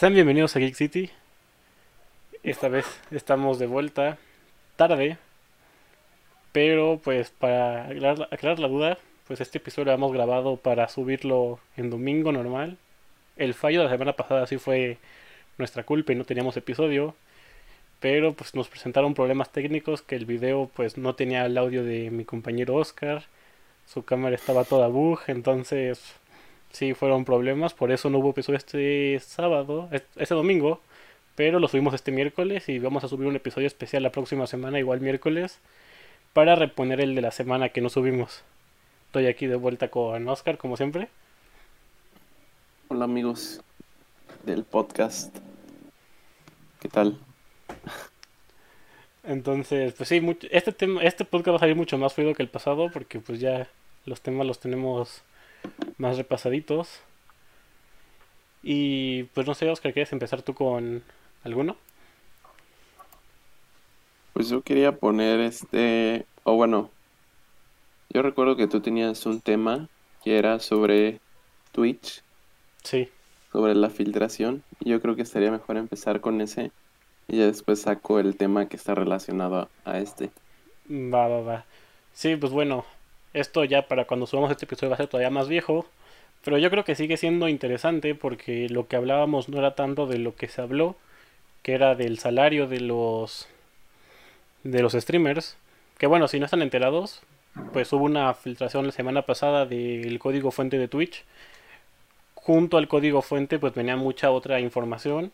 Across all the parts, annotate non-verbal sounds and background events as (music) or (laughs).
Sean bienvenidos a Geek City. Esta vez estamos de vuelta tarde. Pero pues para aclarar, la duda, pues este episodio lo hemos grabado para subirlo en domingo normal. El fallo de la semana pasada sí fue nuestra culpa y no teníamos episodio. Pero pues nos presentaron problemas técnicos que el video pues no tenía el audio de mi compañero Oscar. Su cámara estaba toda bug, entonces sí fueron problemas, por eso no hubo episodio este sábado, este domingo, pero lo subimos este miércoles y vamos a subir un episodio especial la próxima semana, igual miércoles, para reponer el de la semana que no subimos. Estoy aquí de vuelta con Oscar, como siempre. Hola amigos del podcast. ¿Qué tal? Entonces, pues sí, este tema, este podcast va a salir mucho más fluido que el pasado porque pues ya los temas los tenemos más repasaditos. Y pues no sé, Oscar, ¿quieres empezar tú con alguno? Pues yo quería poner este, o bueno, yo recuerdo que tú tenías un tema que era sobre Twitch. Sí. Sobre la filtración. Y yo creo que estaría mejor empezar con ese. Y ya después saco el tema que está relacionado a, a este. Va, va, va. Sí, pues bueno, esto ya para cuando subamos este episodio va a ser todavía más viejo. Pero yo creo que sigue siendo interesante porque lo que hablábamos no era tanto de lo que se habló, que era del salario de los de los streamers. Que bueno, si no están enterados, pues hubo una filtración la semana pasada del código fuente de Twitch. Junto al código fuente pues venía mucha otra información.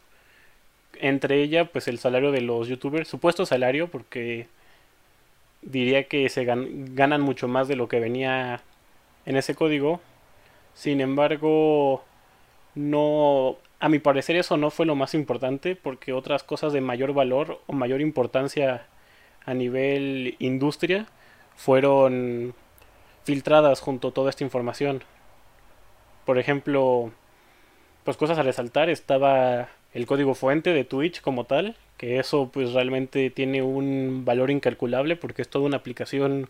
Entre ella pues el salario de los youtubers, supuesto salario porque diría que se ganan mucho más de lo que venía en ese código. Sin embargo, no, a mi parecer eso no fue lo más importante porque otras cosas de mayor valor o mayor importancia a nivel industria fueron filtradas junto a toda esta información. Por ejemplo, pues cosas a resaltar estaba el código fuente de Twitch como tal, que eso pues realmente tiene un valor incalculable porque es toda una aplicación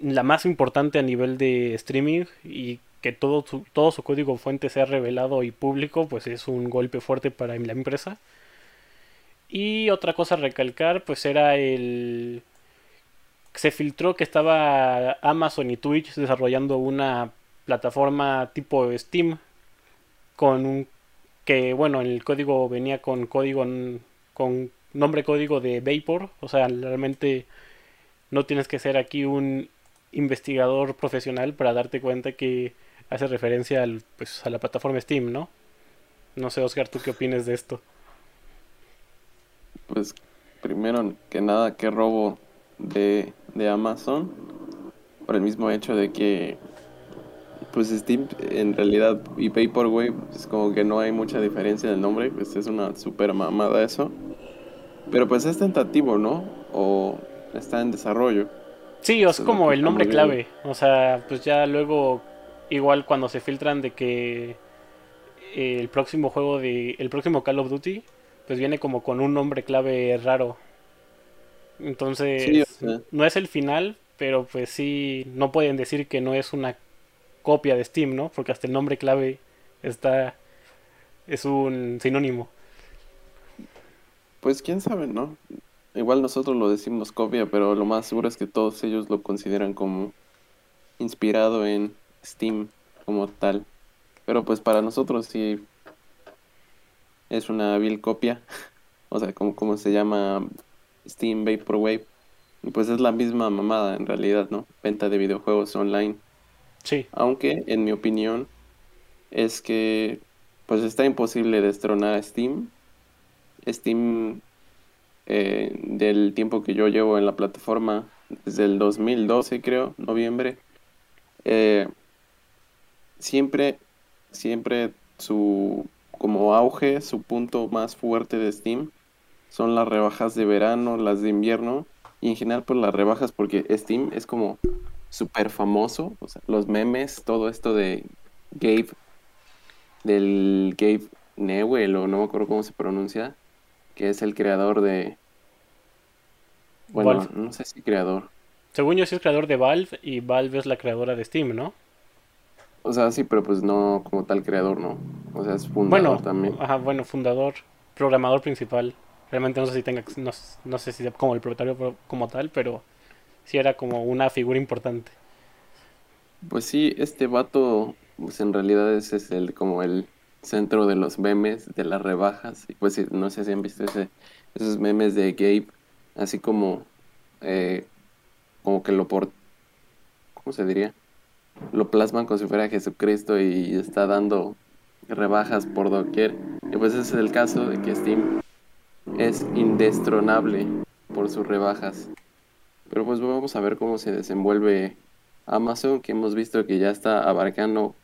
la más importante a nivel de streaming y que todo su, todo su código fuente sea revelado y público pues es un golpe fuerte para la empresa. Y otra cosa a recalcar pues era el se filtró que estaba Amazon y Twitch desarrollando una plataforma tipo Steam con un que bueno el código venía con código con nombre código de Vapor, o sea, realmente no tienes que ser aquí un investigador profesional para darte cuenta que hace referencia al, pues, a la plataforma Steam, ¿no? No sé, Oscar, ¿tú qué opinas de esto? Pues primero que nada, qué robo de, de Amazon, por el mismo hecho de que pues Steam en realidad y Vaporwave es como que no hay mucha diferencia en el nombre, pues es una super mamada eso. Pero pues es tentativo, ¿no? O está en desarrollo. Sí, es como el nombre clave. O sea, pues ya luego, igual cuando se filtran de que el próximo juego de. El próximo Call of Duty, pues viene como con un nombre clave raro. Entonces, no es el final, pero pues sí, no pueden decir que no es una copia de Steam, ¿no? Porque hasta el nombre clave está. es un sinónimo. Pues quién sabe, ¿no? Igual nosotros lo decimos copia, pero lo más seguro es que todos ellos lo consideran como inspirado en Steam como tal. Pero pues para nosotros sí es una vil copia. (laughs) o sea, como, como se llama Steam Vaporwave. Y pues es la misma mamada en realidad, ¿no? Venta de videojuegos online. Sí. Aunque, en mi opinión, es que pues está imposible destronar Steam Steam eh, del tiempo que yo llevo en la plataforma, desde el 2012 creo, noviembre, eh, siempre, siempre su como auge, su punto más fuerte de Steam son las rebajas de verano, las de invierno y en general pues las rebajas porque Steam es como súper famoso, o sea, los memes, todo esto de Gabe, del Gabe Newell o no me acuerdo cómo se pronuncia, que es el creador de... Bueno, no sé si creador. Según yo sí es creador de Valve y Valve es la creadora de Steam, ¿no? O sea, sí, pero pues no como tal creador, ¿no? O sea, es fundador Bueno, también. ajá, bueno, fundador, programador principal. Realmente no sé si tenga, no, no sé si sea como el propietario pro- como tal, pero sí era como una figura importante. Pues sí, este vato, pues en realidad ese es el como el centro de los memes, de las rebajas. Y pues no sé si han visto ese, esos memes de Gabe, así como, eh, como que lo por, ¿cómo se diría? Lo plasman como si fuera Jesucristo y está dando rebajas por doquier. Y pues ese es el caso de que Steam es indestronable por sus rebajas. Pero pues vamos a ver cómo se desenvuelve Amazon, que hemos visto que ya está abarcando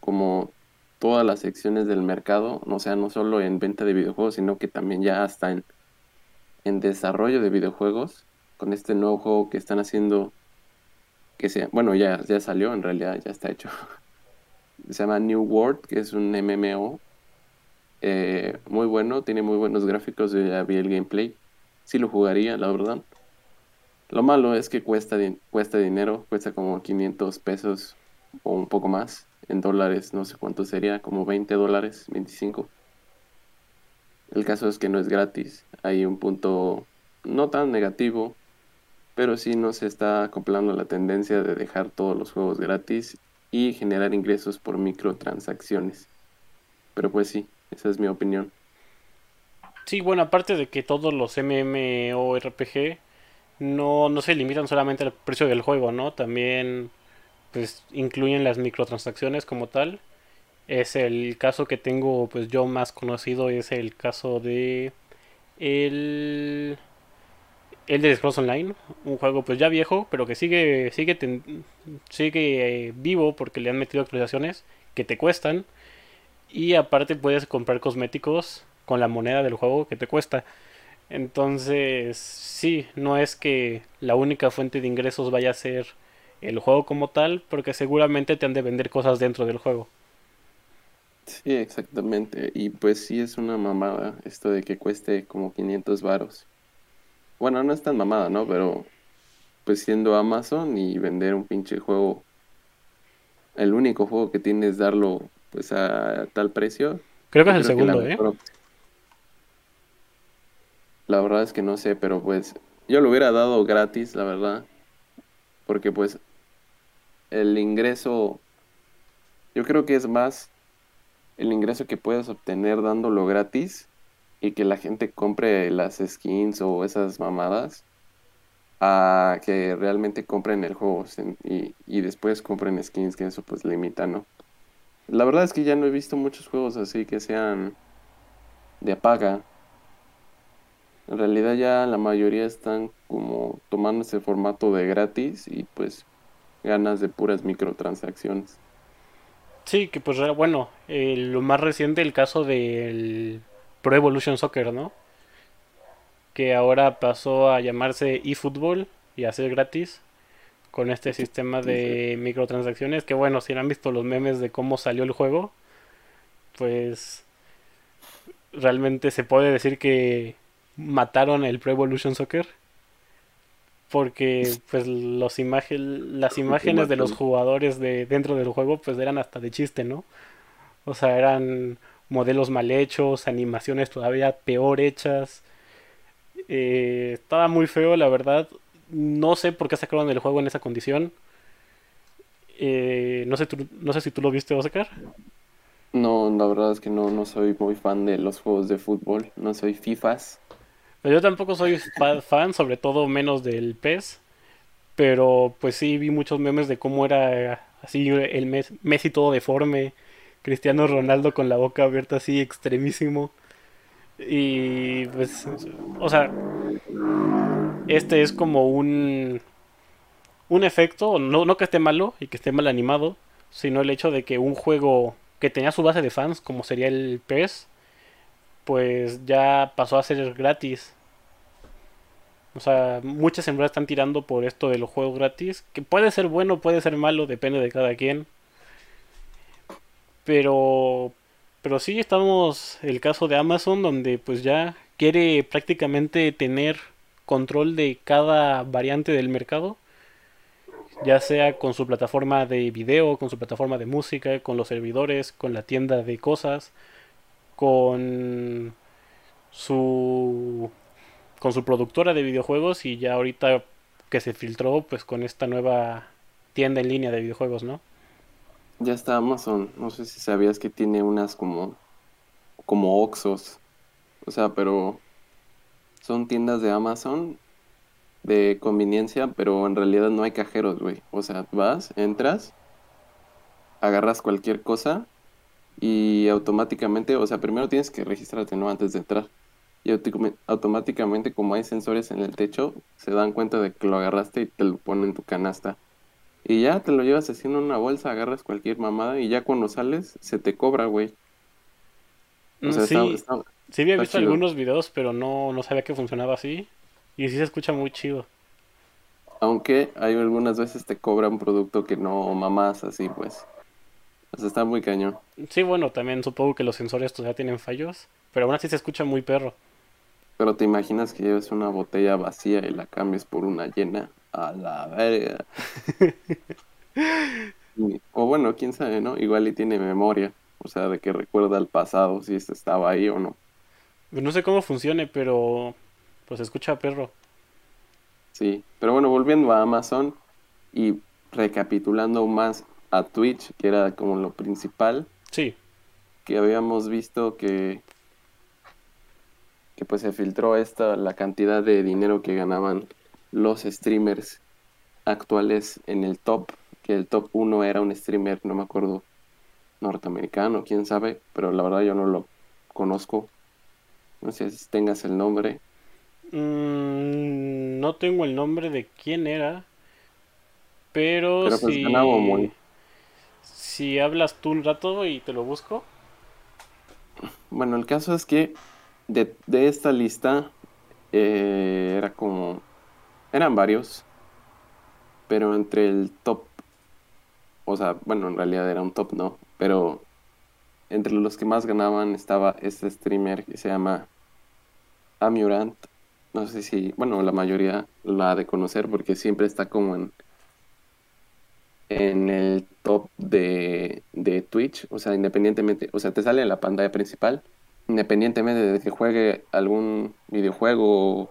como todas las secciones del mercado, o sea, no solo en venta de videojuegos, sino que también ya hasta en, en desarrollo de videojuegos, con este nuevo juego que están haciendo, que sea, bueno, ya, ya salió, en realidad ya está hecho. (laughs) Se llama New World, que es un MMO eh, muy bueno, tiene muy buenos gráficos, ya vi el gameplay, sí lo jugaría, la verdad. Lo malo es que cuesta, cuesta dinero, cuesta como 500 pesos o un poco más. En dólares, no sé cuánto sería, como 20 dólares, 25. El caso es que no es gratis. Hay un punto no tan negativo, pero sí no se está acoplando la tendencia de dejar todos los juegos gratis y generar ingresos por microtransacciones. Pero pues sí, esa es mi opinión. Sí, bueno, aparte de que todos los MMORPG no, no se limitan solamente al precio del juego, ¿no? También pues incluyen las microtransacciones como tal. Es el caso que tengo pues yo más conocido es el caso de el Elder Scrolls Online, un juego pues ya viejo, pero que sigue sigue sigue eh, vivo porque le han metido actualizaciones que te cuestan y aparte puedes comprar cosméticos con la moneda del juego que te cuesta. Entonces, sí, no es que la única fuente de ingresos vaya a ser el juego como tal, porque seguramente te han de vender cosas dentro del juego. Sí, exactamente. Y pues sí es una mamada esto de que cueste como 500 varos. Bueno, no es tan mamada, ¿no? Pero pues siendo Amazon y vender un pinche juego, el único juego que tienes darlo pues a tal precio, Creo que es el segundo, ¿eh? mejor La verdad es que no sé, pero pues yo lo hubiera dado gratis, la verdad, porque pues el ingreso, yo creo que es más el ingreso que puedes obtener dándolo gratis y que la gente compre las skins o esas mamadas a que realmente compren el juego y, y después compren skins, que eso pues limita, ¿no? La verdad es que ya no he visto muchos juegos así que sean de paga. En realidad ya la mayoría están como tomando ese formato de gratis y pues ganas de puras microtransacciones. Sí, que pues bueno, eh, lo más reciente el caso del Pro Evolution Soccer, ¿no? Que ahora pasó a llamarse eFootball y a ser gratis con este sistema de microtransacciones, que bueno, si han visto los memes de cómo salió el juego, pues realmente se puede decir que mataron el Pro Evolution Soccer porque (laughs) pues los imagen, las imágenes de los jugadores de dentro del juego pues eran hasta de chiste, ¿no? O sea, eran modelos mal hechos, animaciones todavía peor hechas. Eh, estaba muy feo, la verdad. No sé por qué sacaron el juego en esa condición. Eh, no sé, tú- no sé si tú lo viste, Oscar. No, la verdad es que no, no soy muy fan de los juegos de fútbol, no soy FIFAs. Yo tampoco soy fa- fan, sobre todo menos del PES. Pero pues sí vi muchos memes de cómo era así el Mes- Messi todo deforme, Cristiano Ronaldo con la boca abierta así extremísimo. Y pues, o sea, este es como un, un efecto, no, no que esté malo y que esté mal animado, sino el hecho de que un juego que tenía su base de fans, como sería el PES, pues ya pasó a ser gratis. O sea, muchas empresas están tirando por esto de los juegos gratis, que puede ser bueno, puede ser malo, depende de cada quien. Pero, pero sí estamos el caso de Amazon, donde pues ya quiere prácticamente tener control de cada variante del mercado. ya sea con su plataforma de video, con su plataforma de música, con los servidores, con la tienda de cosas, con su con su productora de videojuegos y ya ahorita que se filtró pues con esta nueva tienda en línea de videojuegos, ¿no? Ya está Amazon, no sé si sabías que tiene unas como como Oxos. O sea, pero son tiendas de Amazon de conveniencia, pero en realidad no hay cajeros, güey. O sea, vas, entras, agarras cualquier cosa y automáticamente, o sea, primero tienes que registrarte, ¿no? Antes de entrar. Y automáticamente, como hay sensores en el techo, se dan cuenta de que lo agarraste y te lo ponen en tu canasta. Y ya te lo llevas haciendo una bolsa, agarras cualquier mamada y ya cuando sales se te cobra, güey. O sea, sí, sí había visto algunos videos, pero no, no sabía que funcionaba así. Y sí se escucha muy chido. Aunque hay algunas veces te cobra un producto que no mamás así, pues. O sea, está muy cañón. Sí, bueno, también supongo que los sensores todavía tienen fallos, pero aún así se escucha muy perro. Pero te imaginas que lleves una botella vacía y la cambies por una llena. A la verga. (laughs) o bueno, quién sabe, ¿no? Igual y tiene memoria. O sea, de que recuerda el pasado, si este estaba ahí o no. Pues no sé cómo funcione, pero pues escucha perro. Sí, pero bueno, volviendo a Amazon y recapitulando más a Twitch, que era como lo principal. Sí. Que habíamos visto que que pues se filtró esta la cantidad de dinero que ganaban los streamers actuales en el top, que el top 1 era un streamer, no me acuerdo, norteamericano, quién sabe, pero la verdad yo no lo conozco. No sé si tengas el nombre. Mm, no tengo el nombre de quién era, pero, pero pues si... muy... si hablas tú un rato y te lo busco. Bueno, el caso es que de, esta lista eh, era como... Eran varios, pero entre el top... O sea, bueno, en realidad era un top, ¿no? Pero entre los que más ganaban estaba este streamer que se llama Amurant. No sé si, bueno, la mayoría la ha de conocer porque siempre está como en, en el top de, de Twitch. O sea, independientemente, o sea, te sale en la pantalla principal independientemente de que juegue algún videojuego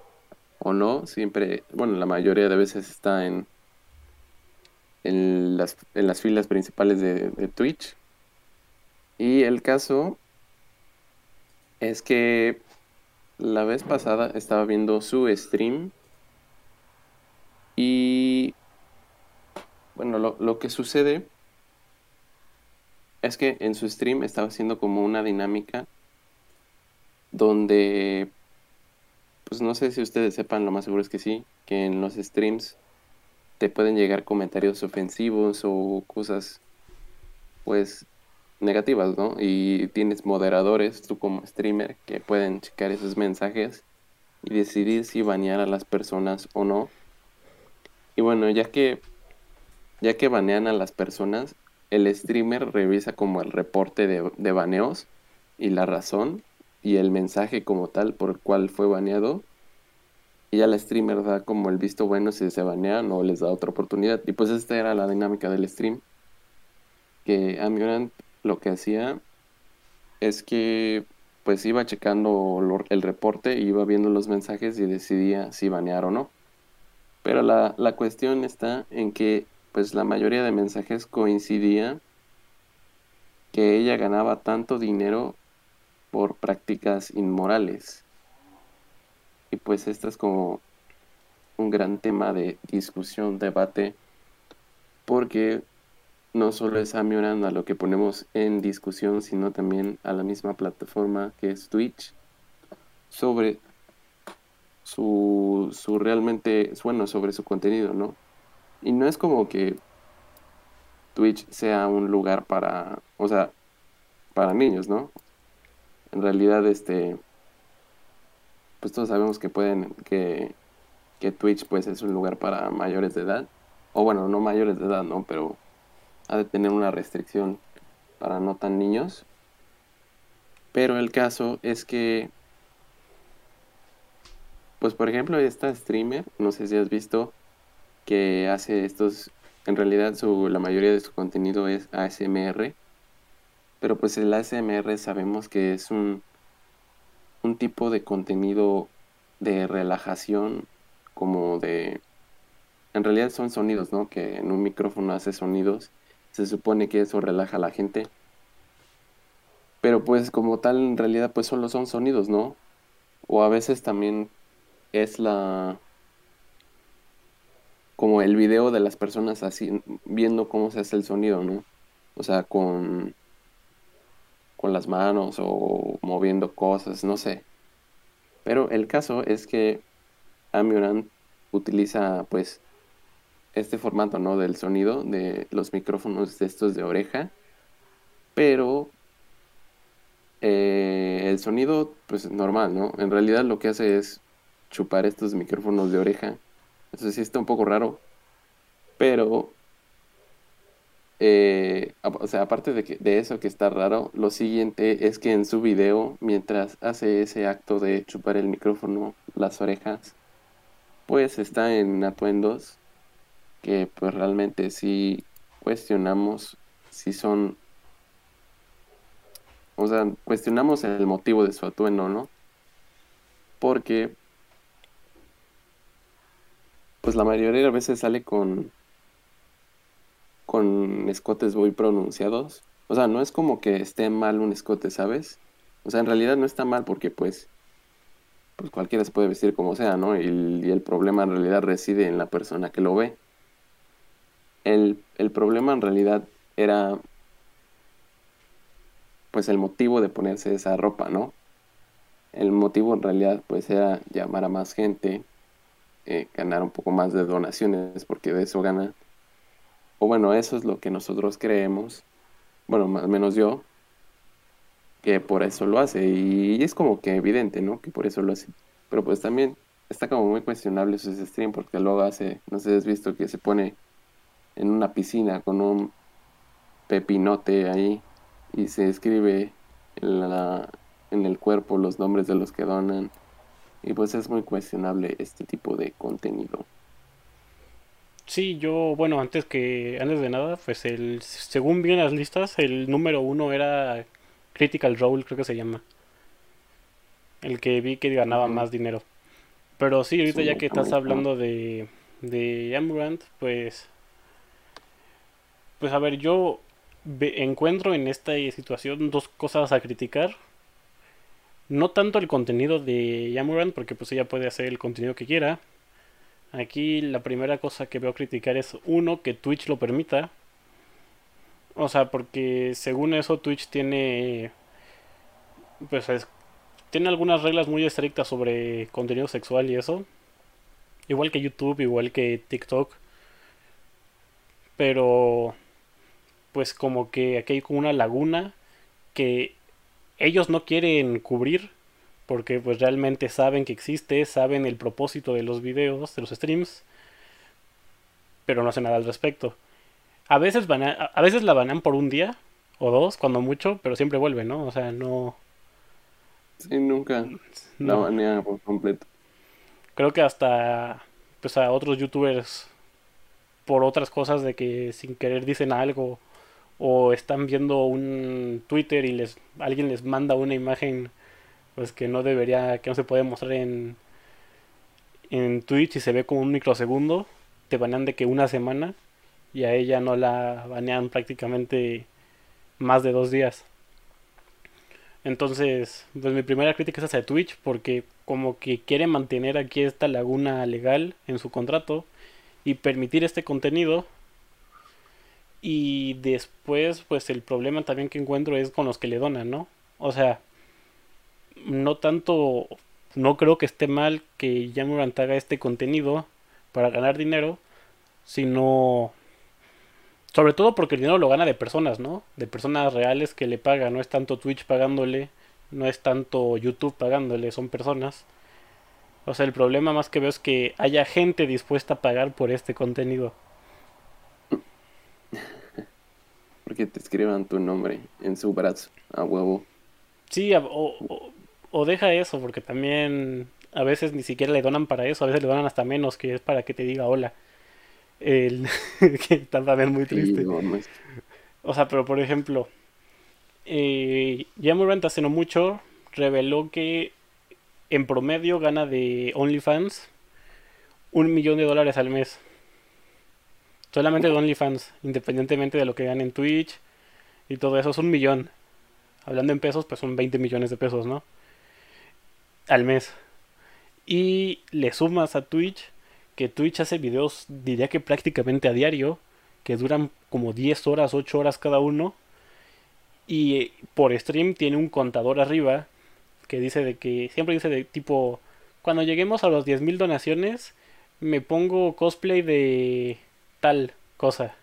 o, no, siempre, bueno, la mayoría de veces está en, en, las, en las filas principales de, de Twitch. Y el caso es que la vez pasada estaba viendo su stream y bueno, lo, lo, que sucede es que en su stream estaba haciendo como una dinámica donde, pues no sé si ustedes sepan, lo más seguro es que sí, que en los streams te pueden llegar comentarios ofensivos o cosas, pues, negativas, ¿no? Y tienes moderadores, tú como streamer, que pueden checar esos mensajes y decidir si banear a las personas o no. Y bueno, ya que ya que banean a las personas, el streamer revisa como el reporte de, de baneos y la razón y el mensaje como tal por el cual fue baneado. Y ya la streamer da como el visto bueno si se banean o les da otra oportunidad. Y pues esta era la dinámica del stream. Que Amurant lo que hacía es que pues iba checando el reporte, iba viendo los mensajes y decidía si banear o no. Pero la, la cuestión está en que pues la mayoría de mensajes coincidía que ella ganaba tanto dinero por prácticas inmorales. Y pues este es como un gran tema de discusión, debate, porque no solo es a a lo que ponemos en discusión, sino también a la misma plataforma que es Twitch, sobre su, su realmente, bueno, sobre su contenido, ¿no? Y no es como que Twitch sea un lugar para, o sea, para niños, ¿no? en realidad este pues todos sabemos que pueden que, que Twitch pues es un lugar para mayores de edad. O bueno no mayores de edad no pero ha de tener una restricción para no tan niños. Pero el caso es que pues por ejemplo esta streamer no sé si has visto que hace estos en realidad su, la mayoría de su contenido es ASMR, pero pues el ASMR sabemos que es un, un tipo de contenido de relajación, como de... En realidad son sonidos, ¿no? Que en un micrófono hace sonidos. Se supone que eso relaja a la gente. Pero pues como tal, en realidad pues solo son sonidos, ¿no? O a veces también es la como el video de las personas así viendo cómo se hace el sonido, ¿no? O sea, con con las manos o moviendo cosas, no sé. Pero el caso es que Amurant utiliza pues este formato, ¿no? Del sonido de los micrófonos de estos de oreja, pero eh, el sonido pues normal, ¿no? En realidad lo que hace es chupar estos micrófonos de oreja. Eso sí está un poco raro, pero eh, o sea, aparte de, que, de eso que está raro, lo siguiente es que en su video, mientras hace ese acto de chupar el micrófono, las orejas, pues está en atuendos que pues realmente sí cuestionamos si son, o sea, cuestionamos el motivo de su atuendo, ¿no? Porque la mayoría de veces sale con con escotes muy pronunciados. O sea, no es como que esté mal un escote, ¿sabes? O sea, en realidad no está mal porque pues, pues cualquiera se puede vestir como sea, ¿no? Y, y el problema en realidad reside en la persona que lo ve. El, el problema en realidad era pues el motivo de ponerse esa ropa, ¿no? El motivo en realidad pues era llamar a más gente, eh, ganar un poco más de donaciones, porque de eso gana o bueno, eso es lo que nosotros creemos, bueno, más o menos yo, que por eso lo hace. Y es como que evidente, ¿no? Que por eso lo hace. Pero pues también está como muy cuestionable su stream porque luego hace, no sé si has visto que se pone en una piscina con un pepinote ahí y se escribe en, la, en el cuerpo los nombres de los que donan. Y pues es muy cuestionable este tipo de contenido. Sí, yo, bueno, antes que, antes de nada, pues el, según vi en las listas, el número uno era Critical Role, creo que se llama. El que vi que ganaba más dinero. Pero sí, ahorita ya que estás hablando de, de pues, pues a ver, yo encuentro en esta situación dos cosas a criticar. No tanto el contenido de Yamurant, porque pues ella puede hacer el contenido que quiera, Aquí la primera cosa que veo criticar es uno, que Twitch lo permita. O sea, porque según eso Twitch tiene pues tiene algunas reglas muy estrictas sobre contenido sexual y eso. Igual que YouTube, igual que TikTok. Pero pues como que aquí hay como una laguna que ellos no quieren cubrir porque pues realmente saben que existe, saben el propósito de los videos, de los streams, pero no hacen nada al respecto. A veces, van a, veces la banan por un día o dos, cuando mucho, pero siempre vuelve, ¿no? O sea, no... Sí, nunca la banean por completo. Creo que hasta pues a otros youtubers por otras cosas de que sin querer dicen algo o están viendo un Twitter y les alguien les manda una imagen pues que no debería, que no se puede mostrar en, en Twitch y se ve como un microsegundo, te banean de que una semana y a ella no la banean prácticamente más de dos días. Entonces, pues mi primera crítica es hacia Twitch porque como que quiere mantener aquí esta laguna legal en su contrato y permitir este contenido. Y después, pues el problema también que encuentro es con los que le donan, ¿no? O sea, no tanto, no creo que esté mal que Jamurant haga este contenido para ganar dinero, sino sobre todo porque el dinero lo gana de personas, ¿no? De personas reales que le pagan, no es tanto Twitch pagándole, no es tanto YouTube pagándole, son personas. O sea, el problema más que veo es que haya gente dispuesta a pagar por este contenido. Porque te escriban tu nombre en su brazo, a huevo. Sí, o, o deja eso, porque también a veces ni siquiera le donan para eso, a veces le donan hasta menos, que es para que te diga hola. El (laughs) que está también muy Sí, triste. no, no es- O sea, pero por ejemplo, eh, Jamorant hace no mucho reveló que en promedio gana de OnlyFans un millón de dólares al mes. Solamente de OnlyFans, independientemente de lo que gane en Twitch y todo eso, es un millón. Hablando en pesos, pues son 20 millones de pesos, ¿no? Al mes. Y le sumas a Twitch, que Twitch hace videos, diría que prácticamente a diario, que duran como 10 horas, 8 horas cada uno. Y eh, por stream tiene un contador arriba que dice de que siempre dice de tipo, cuando lleguemos a los 10.000 donaciones, me pongo cosplay de tal cosa.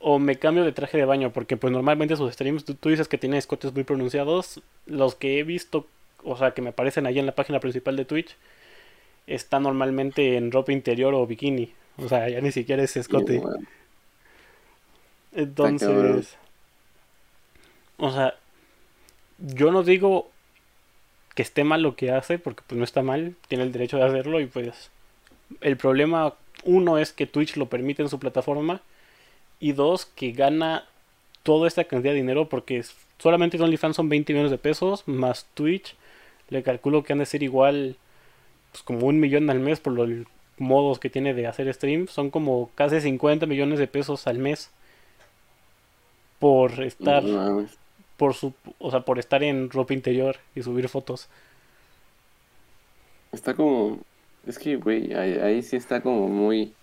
O me cambio de traje de baño, porque pues normalmente sus streams, tú, tú dices que tiene escotes muy pronunciados. Los que he visto, o sea, que me aparecen ahí en la página principal de Twitch, está normalmente en ropa interior o bikini. O sea, ya ni siquiera es escote. Entonces, o sea, yo no digo que esté mal lo que hace, porque pues no está mal, tiene el derecho de hacerlo y pues el problema, uno es que Twitch lo permite en su plataforma y dos, que gana toda esta cantidad de dinero porque solamente en OnlyFans son 20 millones de pesos, más Twitch, le calculo que han de ser igual, pues como un millón al mes por los modos que tiene de hacer stream, son como casi 50 millones de pesos al mes por estar No por su o sea por estar en ropa interior y subir fotos Está como. Es que, güey, ahí, ahí sí está como muy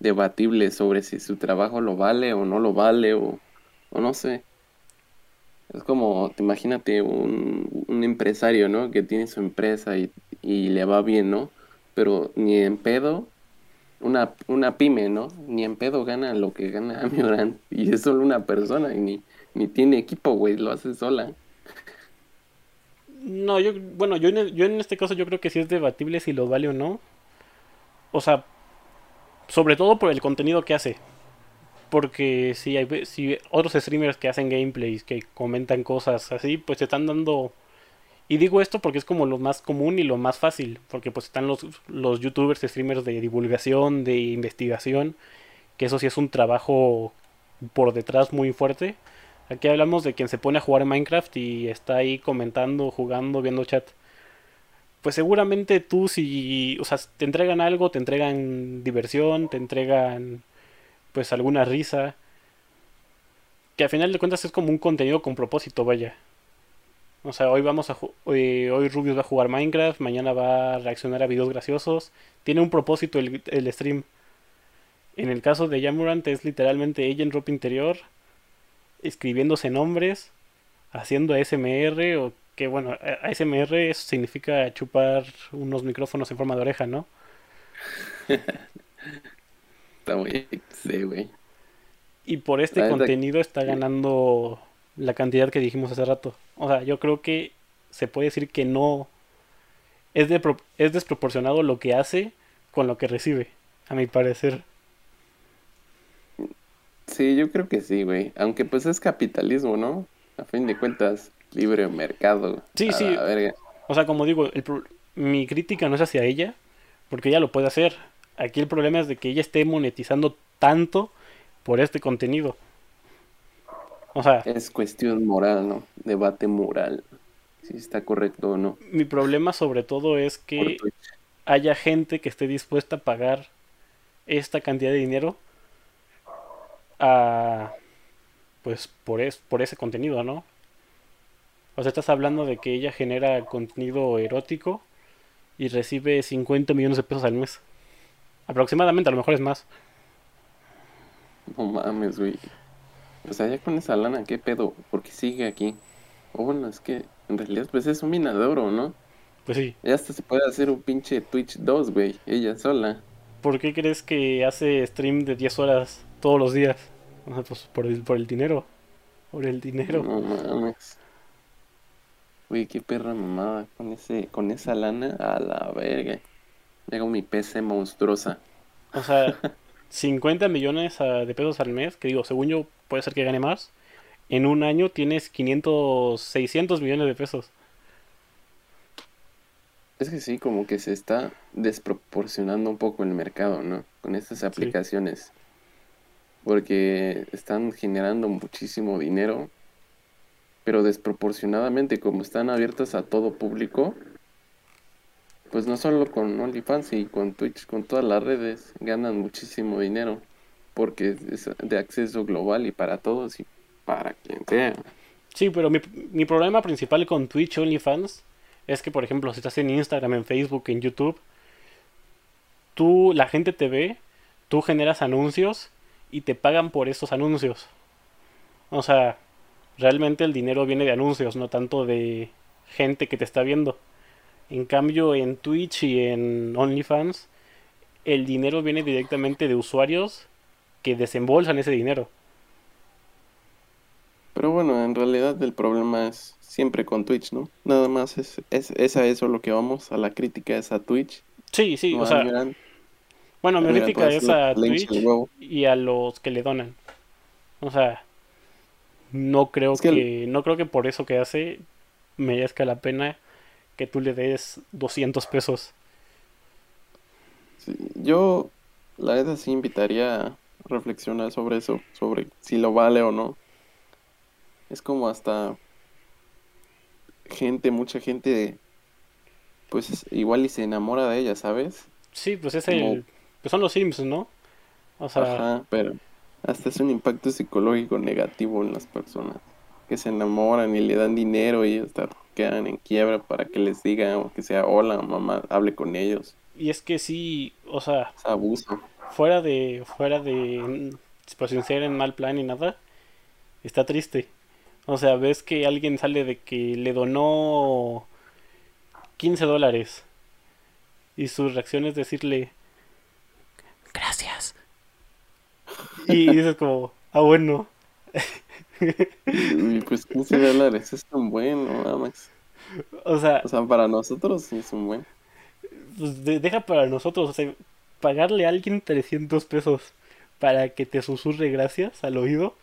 debatible sobre si su trabajo lo vale o no lo vale o, o no sé. Es como, te imagínate un, un empresario, ¿no? Que tiene su empresa y, y le va bien, ¿no? Pero ni en pedo, una, una pyme, ¿no? Ni en pedo gana lo que gana (laughs) Amiorant. Y es solo una persona y ni, ni tiene equipo, güey, lo hace sola. no yo bueno yo yo en este caso yo creo que sí es debatible si lo vale o no o sea sobre todo por el contenido que hace porque si hay si otros streamers que hacen gameplays que comentan cosas así pues se están dando y digo esto porque es como lo más común y lo más fácil porque pues están los los youtubers streamers de divulgación de investigación que eso sí es un trabajo por detrás muy fuerte. Aquí hablamos de quien se pone a jugar Minecraft y está ahí comentando, jugando, viendo chat. Pues seguramente tú si, o sea, te entregan algo, te entregan diversión, te entregan pues alguna risa, que al final de cuentas es como un contenido con propósito, vaya. O sea, hoy vamos a hoy, hoy Rubius va a jugar Minecraft, mañana va a reaccionar a videos graciosos. Tiene un propósito el, el stream. En el caso de Jamurant es literalmente ella en ropa interior, escribiéndose nombres, haciendo ASMR, o que bueno, ASMR eso significa chupar unos micrófonos en forma de oreja, ¿no? (laughs) Está muy, sí, güey. Y por este La contenido está ganando la cantidad que dijimos hace rato. O sea, yo creo que se puede decir que no es, de, es desproporcionado lo que hace con lo que recibe, a mi parecer. Sí, yo creo que sí, güey. Aunque pues es capitalismo, ¿no? A fin de cuentas, libre mercado. Sí, sí. O sea, como digo, el pro- mi crítica no es hacia ella, porque ella lo puede hacer. Aquí el problema es de que ella esté monetizando tanto por este contenido. O sea, Es cuestión moral, ¿no? Debate moral. Si está correcto o no. mi problema sobre todo es que haya gente que esté dispuesta a pagar esta cantidad de dinero a pues por es, por ese contenido, ¿no? O sea, estás hablando de que ella genera contenido erótico y recibe 50 millones de pesos al mes. Aproximadamente, a lo mejor es más. No mames, güey. O sea, ya con esa lana, ¿qué pedo? Porque sigue aquí. O bueno, es que en realidad pues es un mina de oro, ¿no? Pues sí. Ya hasta se puede hacer un pinche Twitch 2, güey. Ella sola. ¿Por qué crees que hace stream de 10 horas todos los días? O sea, pues por el, por el dinero. Por el dinero. No mames. Güey, qué perra mamada. Con ese, con esa lana, a la verga. Hago mi PC monstruosa. O sea, (laughs) 50 millones ah, de pesos al mes, que digo, según yo puede ser que gane más. En un año tienes 500, 600 millones de pesos. Es que sí, como que se está desproporcionando un poco el mercado, ¿no? Con estas aplicaciones. Porque están generando muchísimo dinero, pero desproporcionadamente, como están abiertas a todo público, pues no solo con OnlyFans y con Twitch, con todas las redes, ganan muchísimo dinero. Porque es de acceso global y para todos y para quien sea. Sí, pero mi, problema principal con Twitch OnlyFans es que, por ejemplo, si estás en Instagram, en Facebook, en YouTube, tú, la gente te ve, tú generas anuncios y te pagan por esos anuncios. O sea, realmente el dinero viene de anuncios, no tanto de gente que te está viendo. En cambio, en Twitch y en OnlyFans, el dinero viene directamente de usuarios que desembolsan ese dinero. Pero bueno, en realidad el problema es siempre con Twitch, ¿no? Nada más es, es, a eso lo que vamos, a la crítica es a Twitch. Sí, sí, o sea... bueno, mi crítica es a Twitch y a los que le donan. O sea, no creo que, no creo que por eso que hace merezca la pena que tú le des 200 pesos. yo la verdad sí invitaría a reflexionar sobre eso, sobre si lo vale o no. Es como hasta gente, mucha gente, pues igual y se enamora de ella, ¿sabes? Sí, pues es el... Pues son los Sims, ¿no? O sea... Ajá, pero hasta es un impacto psicológico negativo en las personas. Que se enamoran y le dan dinero y hasta quedan en quiebra para que les digan o que sea hola mamá, hable con ellos. Y es que sí, o sea... Es abuso. Fuera de, fuera de, pues sin ser en mal plan y nada, está triste. O sea, ves que alguien sale de que le donó 15 dólares. Y su reacción es decirle, gracias. Y dices como, ah, bueno. pues 15 dólares es un bueno, nada más. O sea, o sea, para nosotros sí es un buen. Pues deja para nosotros, o sea, pagarle a alguien 300 pesos para que te susurre gracias al oído,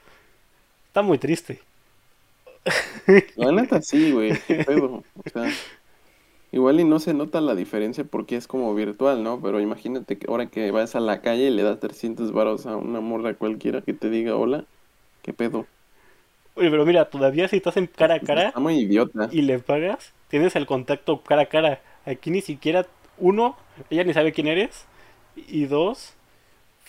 está muy triste. La neta sí, güey. O sea, igual y no se nota la diferencia porque es como virtual, ¿no? Pero imagínate que ahora que vas a la calle y le das 300 varos a una morra cualquiera que te diga hola, ¿qué pedo? Oye, pero mira, todavía si estás en cara a cara Está muy idiota. y le pagas, tienes el contacto cara a cara. Aquí ni siquiera, uno, ella ni sabe quién eres. Y dos,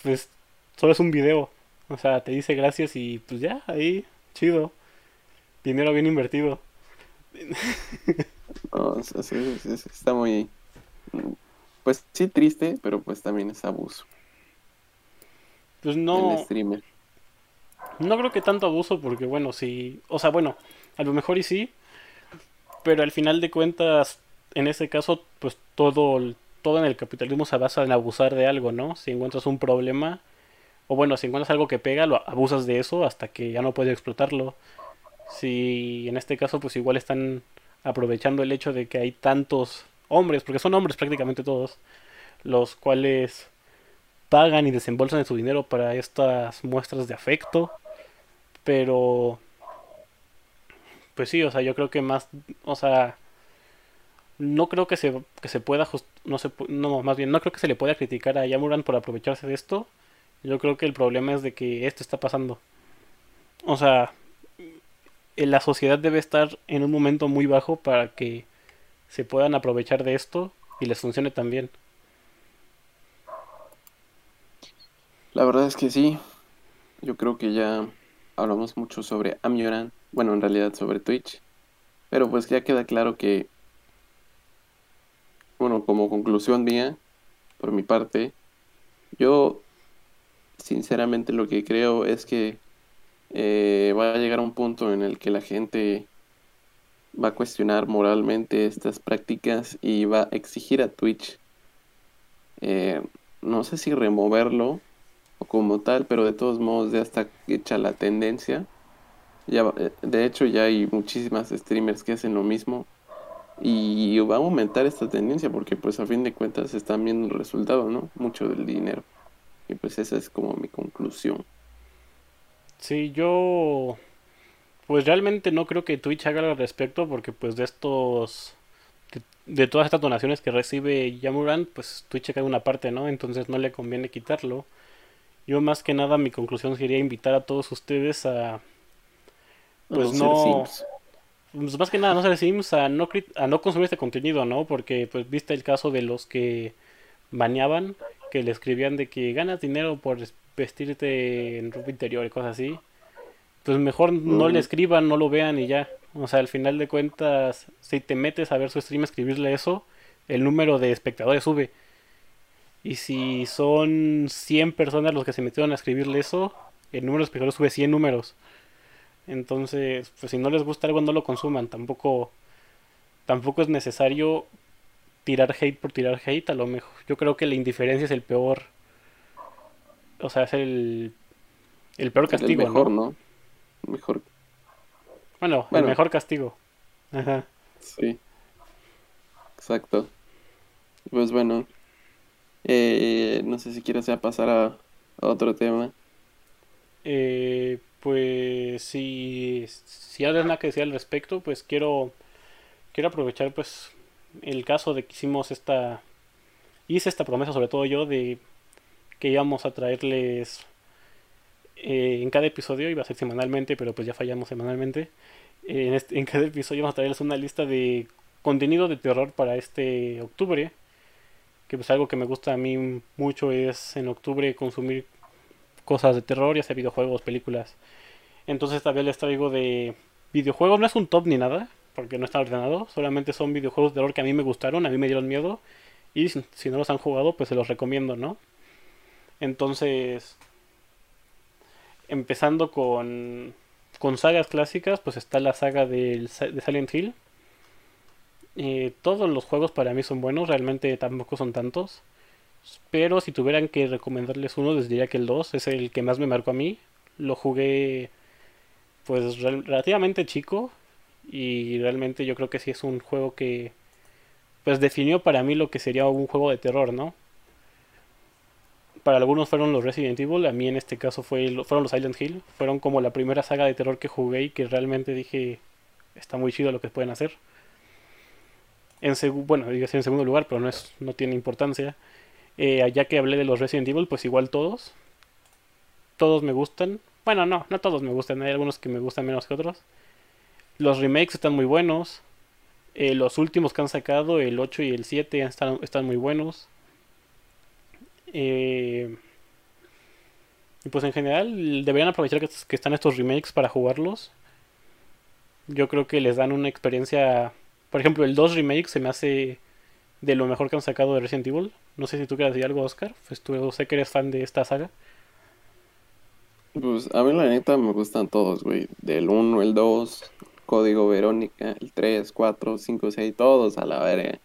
pues solo es un video. O sea, te dice gracias y pues ya, ahí, chido dinero bien invertido. (laughs) No, está muy, pues sí triste, pero pues también es abuso. Pues no. No creo que tanto abuso porque bueno, sí, o sea, bueno, a lo mejor y sí, pero al final de cuentas, en ese caso, pues todo, todo en el capitalismo se basa en abusar de algo, ¿no? Si encuentras un problema, o bueno, si encuentras algo que pega, lo abusas de eso hasta que ya no puedes explotarlo si en este caso pues igual están aprovechando el hecho de que hay tantos hombres, porque son hombres prácticamente todos, los cuales pagan y desembolsan su dinero para estas muestras de afecto, pero pues sí, o sea, yo creo que más, o sea, no creo que se, que se pueda, no, se, no, más bien, no creo que se le pueda criticar a Yamuran por aprovecharse de esto. Yo creo que el problema es de que esto está pasando. O sea, la sociedad debe estar en un momento muy bajo para que se puedan aprovechar de esto y les funcione también. La verdad es que sí. Yo creo que ya hablamos mucho sobre Amioran, bueno, en realidad sobre Twitch, pero pues ya queda claro que, bueno, como conclusión mía, por mi parte, yo sinceramente lo que creo es que eh, va a llegar a un punto en el que la gente va a cuestionar moralmente estas prácticas y va a exigir a Twitch, eh, no sé si removerlo o como tal, pero de todos modos ya está hecha la tendencia. Ya, eh, de hecho ya hay muchísimas streamers que hacen lo mismo y va a aumentar esta tendencia porque pues a fin de cuentas están viendo el resultado, ¿no? Mucho del dinero. Y pues esa es como mi conclusión. Sí, yo pues realmente no creo que Twitch haga algo al respecto porque pues de estos de, todas estas donaciones que recibe Yamurant, pues Twitch cae una parte, ¿no? Entonces no le conviene quitarlo. Yo más que nada mi conclusión sería invitar a todos ustedes a pues no, pues más que nada no ser Sims a no a no consumir este contenido, ¿no? Porque pues viste el caso de los que baneaban, que le escribían de que ganas dinero por vestirte en ropa interior y cosas así. Pues mejor no le escriban, no lo vean y ya. O sea, al final de cuentas, si te metes a ver su stream, escribirle eso, el número de espectadores sube. Y si son 100 personas los que se metieron a escribirle eso, el número de espectadores sube 100 números. Entonces, pues si no les gusta algo, no lo consuman. Tampoco, tampoco es necesario tirar hate por tirar hate. A lo mejor, yo creo que la indiferencia es el peor. O sea, es el, el peor castigo. El mejor, ¿no? Mejor. Bueno, el mejor castigo. Ajá. Sí. Exacto. Pues bueno. Eh, no sé si quieres ya pasar a, a otro tema. Eh, pues si, si hay nada que decir al respecto, pues quiero, quiero aprovechar pues el caso de que hicimos esta, hice esta promesa sobre todo yo de que íbamos a traerles eh, en cada episodio, iba a ser semanalmente, pero pues ya fallamos semanalmente, en, este, en cada episodio vamos a traerles una lista de contenido de terror para este octubre, que pues algo que me gusta a mí mucho es en octubre consumir cosas de terror, ya sea videojuegos, películas. Entonces esta vez les traigo de videojuegos, no es un top ni nada, porque no está ordenado, solamente son videojuegos de terror que a mí me gustaron, a mí me dieron miedo, y si no los han jugado, pues se los recomiendo, ¿no? Entonces, empezando con, con sagas clásicas, pues está la saga de Silent Hill. Eh, todos los juegos para mí son buenos, realmente tampoco son tantos. Pero si tuvieran que recomendarles uno, les diría que el 2 es el que más me marcó a mí. Lo jugué pues relativamente chico y realmente yo creo que sí es un juego que pues definió para mí lo que sería un juego de terror, ¿no? Para algunos fueron los Resident Evil, a mí en este caso fue, fueron los Silent Hill, fueron como la primera saga de terror que jugué y que realmente dije está muy chido lo que pueden hacer. En bueno, digo en segundo lugar, pero no es no tiene importancia. Eh, ya que hablé de los Resident Evil, pues igual todos. Todos me gustan. Bueno, no, no todos me gustan. Hay algunos que me gustan menos que otros. Los remakes están muy buenos. Eh, los últimos que han sacado, el 8 y el 7, están, están muy buenos. Eh, y pues en general deberían aprovechar que, que, están estos remakes para jugarlos. Yo creo que les dan una experiencia... Por ejemplo, el 2 remake se me hace de lo mejor que han sacado de Resident Evil. No sé si tú quieres decir algo, Oscar. Pues tú sé que eres fan de esta saga. Pues a mí la neta me gustan todos, güey. Del 1, el 2, Código Verónica, el 3, 4, 5, 6, todos a la verga.